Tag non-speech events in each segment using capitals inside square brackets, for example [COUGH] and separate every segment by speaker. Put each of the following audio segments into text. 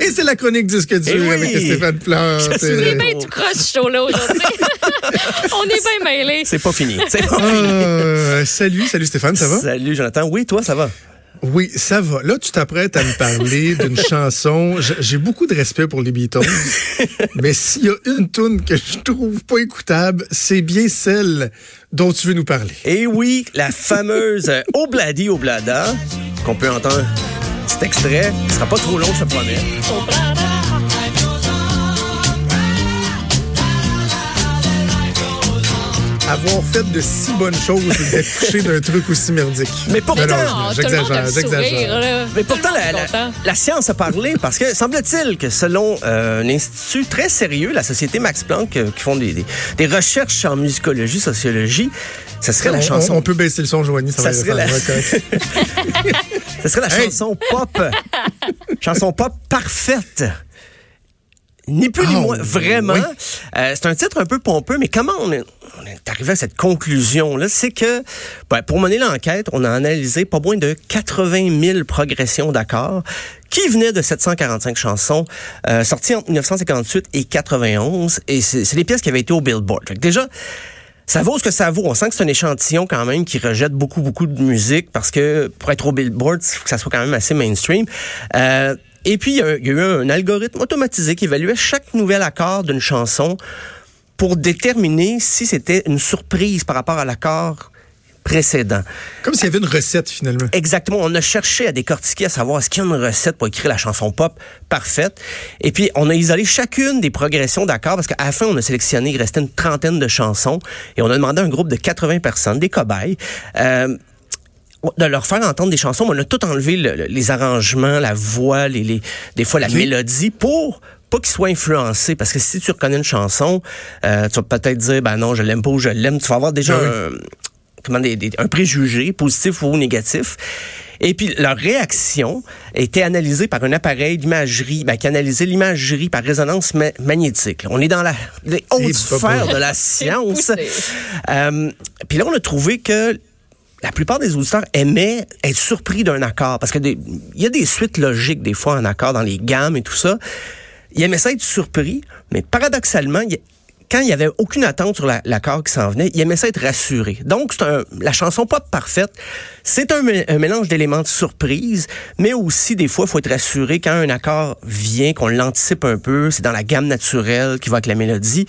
Speaker 1: Et c'est la chronique disque dur
Speaker 2: Eh oui.
Speaker 1: avec Stéphane Plante.
Speaker 2: Je suis
Speaker 1: Euh,
Speaker 3: C'est bien tout croche ce show-là aujourd'hui. [LAUGHS] On est bien mêlés.
Speaker 2: C'est pas fini. C'est pas fini.
Speaker 1: euh, salut, salut Stéphane, ça va?
Speaker 2: Salut Jonathan. Oui, toi, ça va?
Speaker 1: Oui, ça va. Là, tu t'apprêtes à me parler [LAUGHS] d'une chanson. J'ai beaucoup de respect pour les Beatles, [LAUGHS] mais s'il y a une tune que je trouve pas écoutable, c'est bien celle dont tu veux nous parler.
Speaker 2: Et oui, la fameuse euh, Obladi Oblada, qu'on peut entendre petit extrait. Ce sera pas trop long, je te promets.
Speaker 1: Avoir fait de si bonnes choses et d'être touché d'un truc aussi merdique.
Speaker 2: Mais pourtant-
Speaker 1: j'exagère, j'exagère.
Speaker 2: Mais pourtant, la, science a parlé parce que semble-t-il que selon euh, un institut très sérieux, la société Max Planck, euh, qui font des, des- des recherches en musicologie, sociologie, ce serait la
Speaker 1: On,
Speaker 2: chanson.
Speaker 1: on- on peut baisser le son, Joanie, ça,
Speaker 2: Ça
Speaker 1: va
Speaker 2: serait la- [LAUGHS]
Speaker 1: ça
Speaker 2: serait la
Speaker 1: Hey!
Speaker 2: chanson pop. chanson pop parfaite. Ni plus ni
Speaker 1: Ah,
Speaker 2: moins, vraiment.
Speaker 1: oui.
Speaker 2: Euh, c'est un titre un peu pompeux, mais comment on est, on est arrivé à cette conclusion-là? C'est que, ben, pour mener l'enquête, on a analysé pas moins de 80 000 progressions d'accords qui venaient de 745 chansons euh, sorties entre 1958 et 91. Et c'est des pièces qui avaient été au Billboard. Fait que déjà, ça vaut ce que ça vaut. On sent que c'est un échantillon quand même qui rejette beaucoup, beaucoup de musique parce que pour être au Billboard, il faut que ça soit quand même assez mainstream. Euh, et puis, il y, a, il y a eu un algorithme automatisé qui évaluait chaque nouvel accord d'une chanson pour déterminer si c'était une surprise par rapport à l'accord précédent.
Speaker 1: Comme s'il y avait une recette, finalement.
Speaker 2: Exactement. On a cherché à décortiquer, à savoir est-ce qu'il y a une recette pour écrire la chanson pop parfaite? Et puis, on a isolé chacune des progressions d'accords parce qu'à la fin, on a sélectionné, il restait une trentaine de chansons et on a demandé à un groupe de 80 personnes, des cobayes, euh, de leur faire entendre des chansons. mais On a tout enlevé, le- le- les arrangements, la voix, les, les- des fois la mélodie pour pas qu'ils soient influencés. Parce que si tu reconnais une chanson, euh, tu vas peut-être dire, ben non, je l'aime pas ou je l'aime. Tu vas avoir déjà
Speaker 1: oui.
Speaker 2: un, comment, des- des- un préjugé, positif ou négatif. Et puis, leur réaction était analysée par un appareil d'imagerie, ben, qui analysait l'imagerie par résonance ma- magnétique. On est dans la, les hautes sphères de la [LAUGHS] science. Euh, puis là, on a trouvé que la plupart des auditeurs aimaient être surpris d'un accord parce que il y a des suites logiques des fois en accord dans les gammes et tout ça. Ils aimaient ça être surpris, mais paradoxalement, il quand il y avait aucune attente sur la- l'accord qui s'en venait, ils aimaient ça être rassurés. Donc, la chanson pop parfaite, c'est un, un mélange d'éléments de surprise, mais aussi des fois, il faut être rassuré quand un accord vient, qu'on l'anticipe un peu, c'est dans la gamme naturelle qui va avec la mélodie.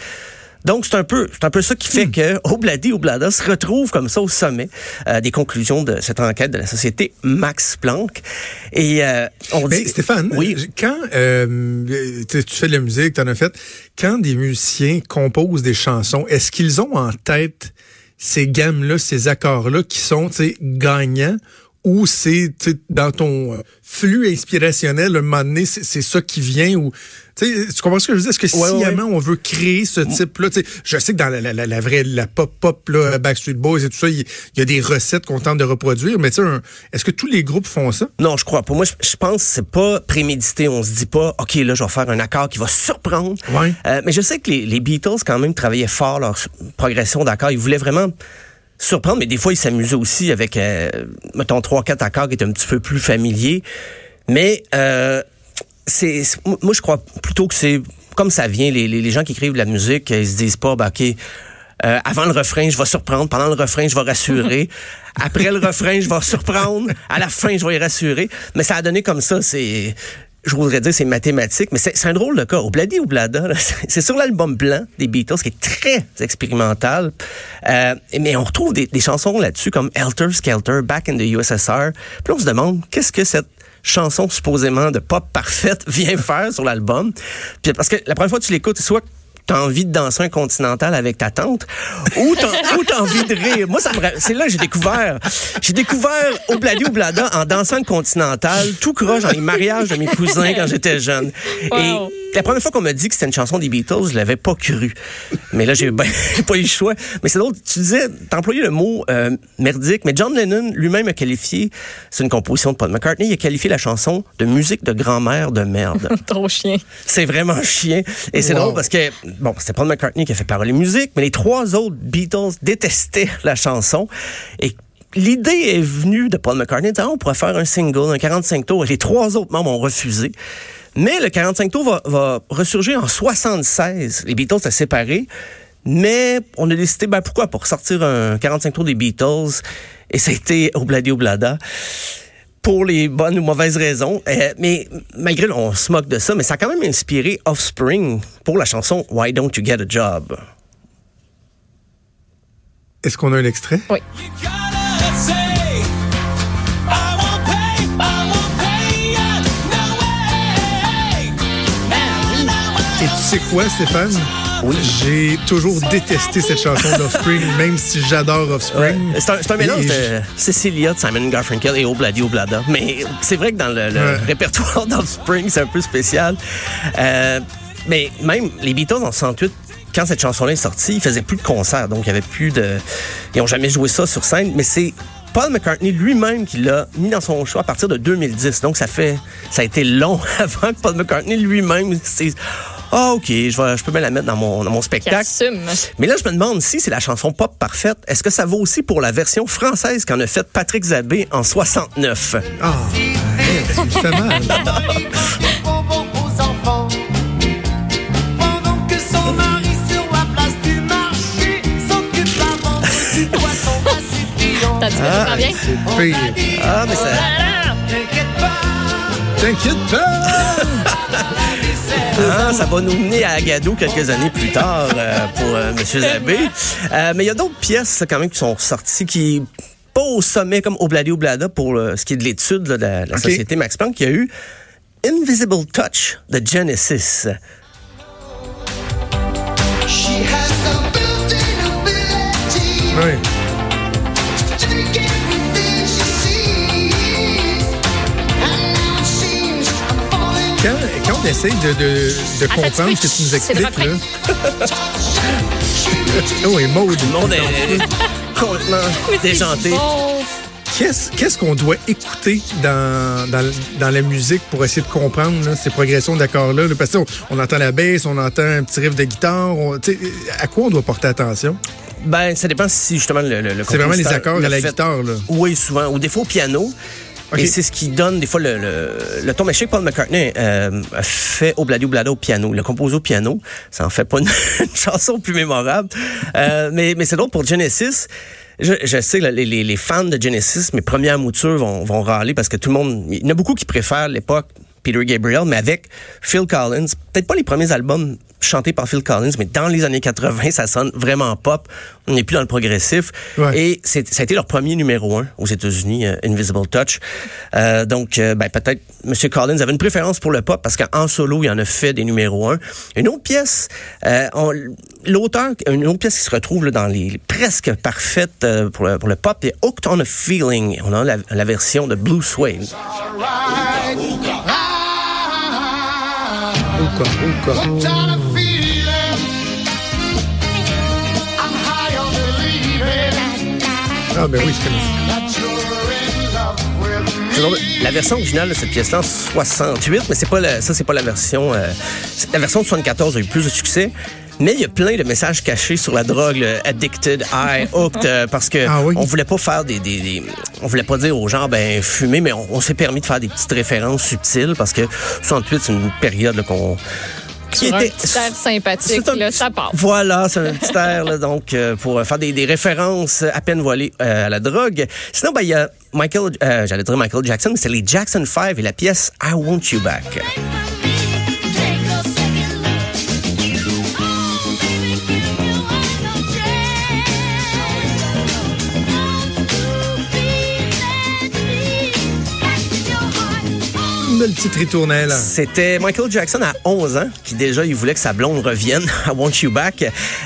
Speaker 2: Donc, c'est un peu, c'est un peu ça qui fait que Obladi Oblada se retrouve comme ça au sommet euh, des conclusions de cette enquête de la société Max Planck. Et euh, on
Speaker 1: Mais
Speaker 2: dit...
Speaker 1: Stéphane,
Speaker 2: Oui.
Speaker 1: quand euh, tu fais de la musique, tu en as fait, quand des musiciens composent des chansons, est-ce qu'ils ont en tête ces gammes-là, ces accords-là qui sont gagnants ou c'est dans ton euh, flux inspirationnel, un moment donné, c'est ça qui vient ou tu comprends ce que je veux dire? Est-ce que
Speaker 2: Ouais, ouais,
Speaker 1: sciemment on veut créer ce type-là? Tu sais, Je sais que dans la, la, la, vraie, la pop-pop, là, Backstreet Boys et tout ça, il y, a des recettes qu'on tente de reproduire, mais est-ce que tous les groupes font ça?
Speaker 2: Non, je crois pas. Moi, je, pense que c'est pas prémédité. On se dit pas, OK, là, je vais faire un accord qui va surprendre.
Speaker 1: Ouais.
Speaker 2: Euh, mais je sais que les, les Beatles, quand même, travaillaient fort leur progression d'accords. Ils voulaient vraiment surprendre, mais des fois, ils s'amusaient aussi avec, euh, mettons, trois, quatre accords qui étaient un petit peu plus familiers. Mais euh, c'est moi, je crois plutôt que c'est comme ça vient. Les, gens qui écrivent de la musique, ils se disent pas, ben, OK, euh, avant le refrain, je vais surprendre. Pendant le refrain, je vais rassurer. Après le refrain, je vais surprendre. À la fin, je vais y rassurer. Mais ça a donné comme ça. C'est, je voudrais dire, c'est mathématique. Mais c'est un drôle de cas. Obladi Oblada, [LAUGHS] c'est sur l'album blanc des Beatles, qui est très expérimental. Euh, mais on retrouve des, chansons là-dessus comme Helter Skelter, Back in the USSR. Puis on se demande, qu'est-ce que cette chanson supposément de pop parfaite [LAUGHS] vient faire sur l'album? Parce que la première fois que tu l'écoutes, soit t'as envie de danser un continental avec ta tante ou t'as, envie de rire. Moi, ça me, c'est là que j'ai découvert, j'ai découvert Obladi Oblada en dansant le continental, tout croche dans les mariages de mes cousins quand j'étais jeune.
Speaker 3: Wow.
Speaker 2: Et la première fois qu'on m'a dit que c'était une chanson des Beatles, je l'avais pas cru. Mais là, j'ai ben, [LAUGHS] pas eu le choix. Mais c'est drôle, tu disais, t'as employé le mot euh, merdique, mais John Lennon lui-même a qualifié, c'est une composition de Paul McCartney, il a qualifié la chanson de musique de grand-mère de merde. [LAUGHS]
Speaker 3: Trop chien.
Speaker 2: C'est vraiment chien. Et c'est
Speaker 1: Wow.
Speaker 2: drôle parce que, bon, c'est Paul McCartney qui a fait parole et musique, mais les trois autres Beatles détestaient [LAUGHS] la chanson. Et l'idée est venue de Paul McCartney de Ah, on pourrait faire un single, un 45 tours. Et les trois autres membres ont refusé. Mais le 45 tours va, va ressurgir en 76. Les Beatles étaient séparés. Mais on a décidé, ben pourquoi? Pour sortir un 45 tours des Beatles. Et ça a été Obladi Oblada pour les bonnes ou mauvaises raisons. Euh, mais malgré, on se moque de ça, mais ça a quand même inspiré Offspring pour la chanson Why Don't You Get a Job?
Speaker 1: Est-ce qu'on a un extrait?
Speaker 3: Oui.
Speaker 1: Et tu sais quoi, Stéphane? J'ai toujours détesté cette chanson d'Offspring, [LAUGHS] même si j'adore Offspring.
Speaker 2: C'est un, mélange de Cecilia, de Simon Garfunkel et Obladi Oblada. Mais c'est vrai que dans le, le
Speaker 1: Ouais.
Speaker 2: répertoire d'Offspring, c'est un peu spécial. Euh, mais même les Beatles en 68, quand cette chanson-là est sortie, ils faisaient plus de concerts. Donc, il y avait plus de... Ils ont jamais joué ça sur scène. Mais c'est Paul McCartney lui-même qui l'a mis dans son choix à partir de 2010. Donc, ça fait... Ça a été long [LAUGHS] avant que Paul McCartney lui-même... Ah, OK, je, vais, je peux bien la mettre dans mon, dans mon spectacle. Mais là, je me demande si c'est la chanson pop parfaite. Est-ce que ça vaut aussi pour la version française qu'en a faite Patrick Zabé en 69?
Speaker 1: Ah, tu me fais mal?
Speaker 4: bonbons aux enfants. Pendant que son mari sur la place du marché s'occupe à vendre du poisson massif
Speaker 3: T'as dit que
Speaker 2: Ah?
Speaker 1: C'est pire.
Speaker 2: Ah, mais ça...
Speaker 4: T'inquiète pas,
Speaker 1: T'inquiète pas!
Speaker 2: Ah, ça va nous mener à Agadou quelques années plus tard euh, pour euh, M. Zabé. Euh, mais il y a d'autres pièces quand même qui sont sorties qui pas au sommet comme Obladi Oblada pour ce qui est de l'étude là, de la, société Max Planck. Il y a eu Invisible Touch de Genesis.
Speaker 1: Oui. Quand, quand on essaye de, de, de
Speaker 3: Attends,
Speaker 1: comprendre ce que tu nous
Speaker 3: le
Speaker 1: expliques, là. Oh, et Maud.
Speaker 2: Le monde est complètement déjanté.
Speaker 1: Qu'est-ce qu'on doit écouter dans, dans, dans la musique pour essayer de comprendre là, ces progressions d'accords-là? là? Parce qu'on on entend la basse, on entend un petit riff de guitare. on- à quoi on doit porter attention?
Speaker 2: Ben, ça dépend si justement le, le, le
Speaker 1: C'est vraiment les accords
Speaker 2: l'a
Speaker 1: à la
Speaker 2: fait.
Speaker 1: guitare. Là.
Speaker 2: Oui, souvent. Ou des fois au piano. Et c'est ce qui donne des fois le, le, le ton. Mais je sais que Paul McCartney euh, fait Obladi Oblada au piano. Il l'a composé au piano. Ça en fait pas [LAUGHS] une, chanson plus mémorable. Euh, mais mais c'est drôle pour Genesis. Je, je sais, les, les, les fans de Genesis, mes premières moutures vont, vont râler parce que tout le monde... Il y en a beaucoup qui préfèrent l'époque Peter Gabriel, mais avec Phil Collins. Peut-être pas les premiers albums chantés par Phil Collins, mais dans les années 80, ça sonne vraiment pop. On n'est plus dans le progressif.
Speaker 1: Ouais.
Speaker 2: Et c'est, ça a été leur premier numéro un aux États-Unis, euh, Invisible Touch. Euh, donc, euh, ben, peut-être M. Collins avait une préférence pour le pop parce qu'en solo, il en a fait des numéros un. Une autre pièce, euh, l'auteur, une autre pièce qui se retrouve là, dans les presque parfaites euh, pour, le, pour le pop, c'est Hooked on a Feeling. On a la, la version de Blue Suede.
Speaker 4: Me.
Speaker 2: C'est drôle, La version originale de cette pièce-là, en 68, mais c'est pas la- ça, c'est pas la version. euh, c'est- la version de 74 a eu plus de succès. Mais il y a plein de messages cachés sur la drogue, le addicted, high, hooked, euh, parce que
Speaker 1: Ah oui?
Speaker 2: on voulait pas faire des, des, des- on voulait pas dire aux gens ben fumer, mais on, on s'est permis de faire des petites références subtiles parce que 68 c'est une période qu'on qui
Speaker 3: Sur un petit air sympathique,
Speaker 2: un
Speaker 3: là, ça passe.
Speaker 2: Voilà, c'est un [LAUGHS] petit air, là, donc, euh, pour faire des, des références à peine voilées euh, à la drogue. Sinon, ben, il y a Michael, euh, j'allais dire Michael Jackson, mais c'est les Jackson 5 et la pièce I Want You Back.
Speaker 1: Belle petite ritournelle.
Speaker 2: C'était Michael Jackson à 11 ans, qui déjà, il voulait que sa blonde revienne [LAUGHS] à Want You Back.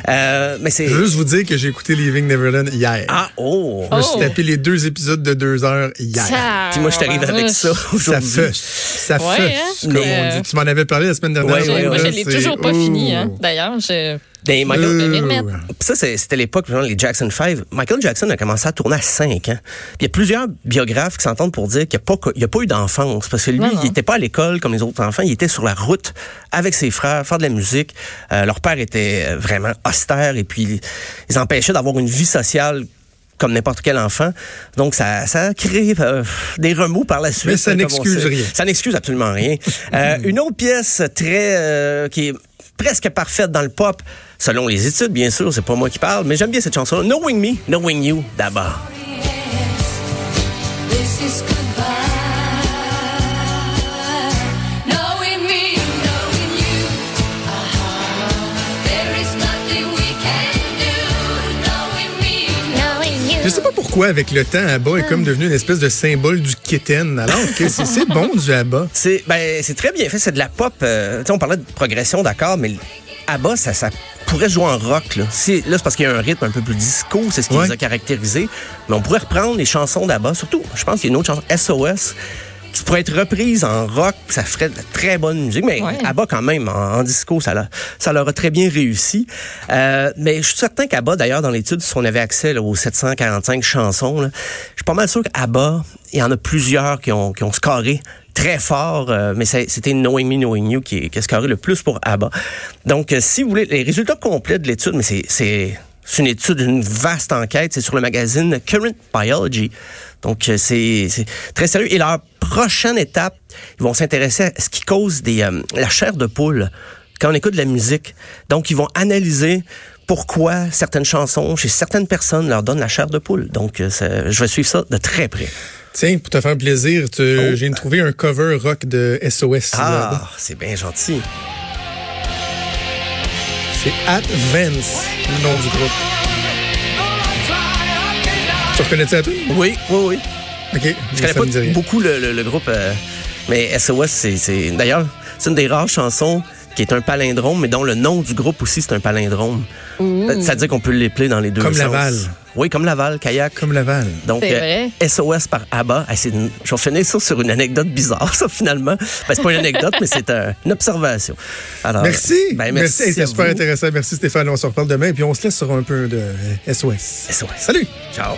Speaker 2: Euh, mais c'est...
Speaker 1: Je veux juste vous dire que j'ai écouté Leaving Neverland hier.
Speaker 2: Ah, oh!
Speaker 1: Je me suis
Speaker 3: Oh.
Speaker 1: tapé les deux épisodes de deux heures hier.
Speaker 3: Ça,
Speaker 2: Puis moi, je t'arrive avec ça
Speaker 1: Ça
Speaker 2: aujourd'hui.
Speaker 1: fait, ça
Speaker 3: Ouais,
Speaker 1: fait,
Speaker 3: hein?
Speaker 1: comme
Speaker 2: Mais,
Speaker 1: on dit. Tu m'en avais parlé la semaine dernière.
Speaker 2: Ouais, ouais,
Speaker 3: Moi, je l'ai toujours pas fini. Hein. D'ailleurs, je...
Speaker 2: Des Michael-
Speaker 3: vais m'y
Speaker 1: Euh,
Speaker 2: Ça, c'était l'époque, les Jackson 5. Michael Jackson a commencé à tourner à 5 ans. Puis il y a plusieurs biographes qui s'entendent pour dire qu'il n'y a, pas- a eu d'enfance. Parce que lui,
Speaker 3: Non, non.
Speaker 2: il n'était pas à l'école comme les autres enfants. Il était sur la route avec ses frères, faire de la musique. Euh, leur père était euh, vraiment austère et puis ils empêchaient d'avoir une vie sociale comme n'importe quel enfant. Donc, ça, ça a créé euh, des remous par la suite.
Speaker 1: Mais ça n'excuse rien.
Speaker 2: Ça n'excuse absolument rien. Euh, [LAUGHS] une autre pièce très euh, qui est presque parfaite dans le pop, selon les études, bien sûr, c'est pas moi qui parle, mais j'aime bien cette chanson. Knowing Me, Knowing You, d'abord.
Speaker 1: Je sais pas pourquoi, avec le temps, ABBA est comme devenu une espèce de symbole du kitten, alors que c'est bon du ABBA.
Speaker 2: C'est ben c'est très bien fait, c'est de la pop. euh, on parlait de progression, d'accord, mais ABBA, ça, ça pourrait jouer en rock. Là, C'est- là c'est parce qu'il y a un rythme un peu plus disco, c'est ce qui
Speaker 1: Ouais.
Speaker 2: les a caractérisés. Mais on pourrait reprendre les chansons d'ABBA, surtout, je pense qu'il y a une autre chanson, SOS, qui pourrait être reprise en rock, ça ferait de la très bonne musique. Mais
Speaker 3: Ouais.
Speaker 2: ABBA, quand même, en, en disco, ça, l'a- ça leur a très bien réussi. Euh, mais je suis certain qu'ABBA, d'ailleurs, dans l'étude, si on avait accès là, aux 745 chansons, là, je suis pas mal sûr qu'ABBA, il y en a plusieurs qui ont, qui ont scoré très fort, euh, mais c'était Knowing You qui, qui a scoré le plus pour ABBA. Donc, euh, si vous voulez, les résultats complets de l'étude, mais c'est... une étude, une vaste enquête. C'est sur le magazine Current Biology. Donc, euh, c'est très sérieux. Et leur prochaine étape, ils vont s'intéresser à ce qui cause des, euh, la chair de poule quand on écoute de la musique. Donc, ils vont analyser pourquoi certaines chansons, chez certaines personnes, leur donnent la chair de poule. Donc, euh, je vais suivre ça de très près.
Speaker 1: Tiens, pour te faire plaisir, tu-
Speaker 2: Oh.
Speaker 1: j'ai trouvé un cover rock de SOS.
Speaker 2: Ah, c'est bien gentil.
Speaker 1: C'est Advance, le nom du groupe. Tu reconnais-tu à tout?
Speaker 2: Oui, oui, oui.
Speaker 1: OK.
Speaker 2: Je connais pas beaucoup le, le- le groupe, euh, mais SOS, c'est d'ailleurs c'est une des rares chansons qui est un palindrome, mais dont le nom du groupe aussi c'est un palindrome. Euh, Ça veut dire qu'on peut l'épeler dans les deux
Speaker 1: Comme
Speaker 2: sens.
Speaker 1: Laval.
Speaker 2: Oui, comme Laval, kayak.
Speaker 1: Comme Laval.
Speaker 2: Donc,
Speaker 3: C'est
Speaker 2: euh. SOS par ABBA. Ah, une- je vais finir ça sur une anecdote bizarre, [LAUGHS] ça, finalement. Ben, c'est pas une anecdote, mais c'est un- une observation. Alors,
Speaker 1: Merci.
Speaker 2: ben,
Speaker 1: merci.
Speaker 2: À
Speaker 1: C'était super
Speaker 2: vous.
Speaker 1: intéressant. Merci Stéphane. On se reparle demain. Puis on se laisse sur un peu de SOS.
Speaker 2: SOS.
Speaker 1: Salut.
Speaker 2: Ciao.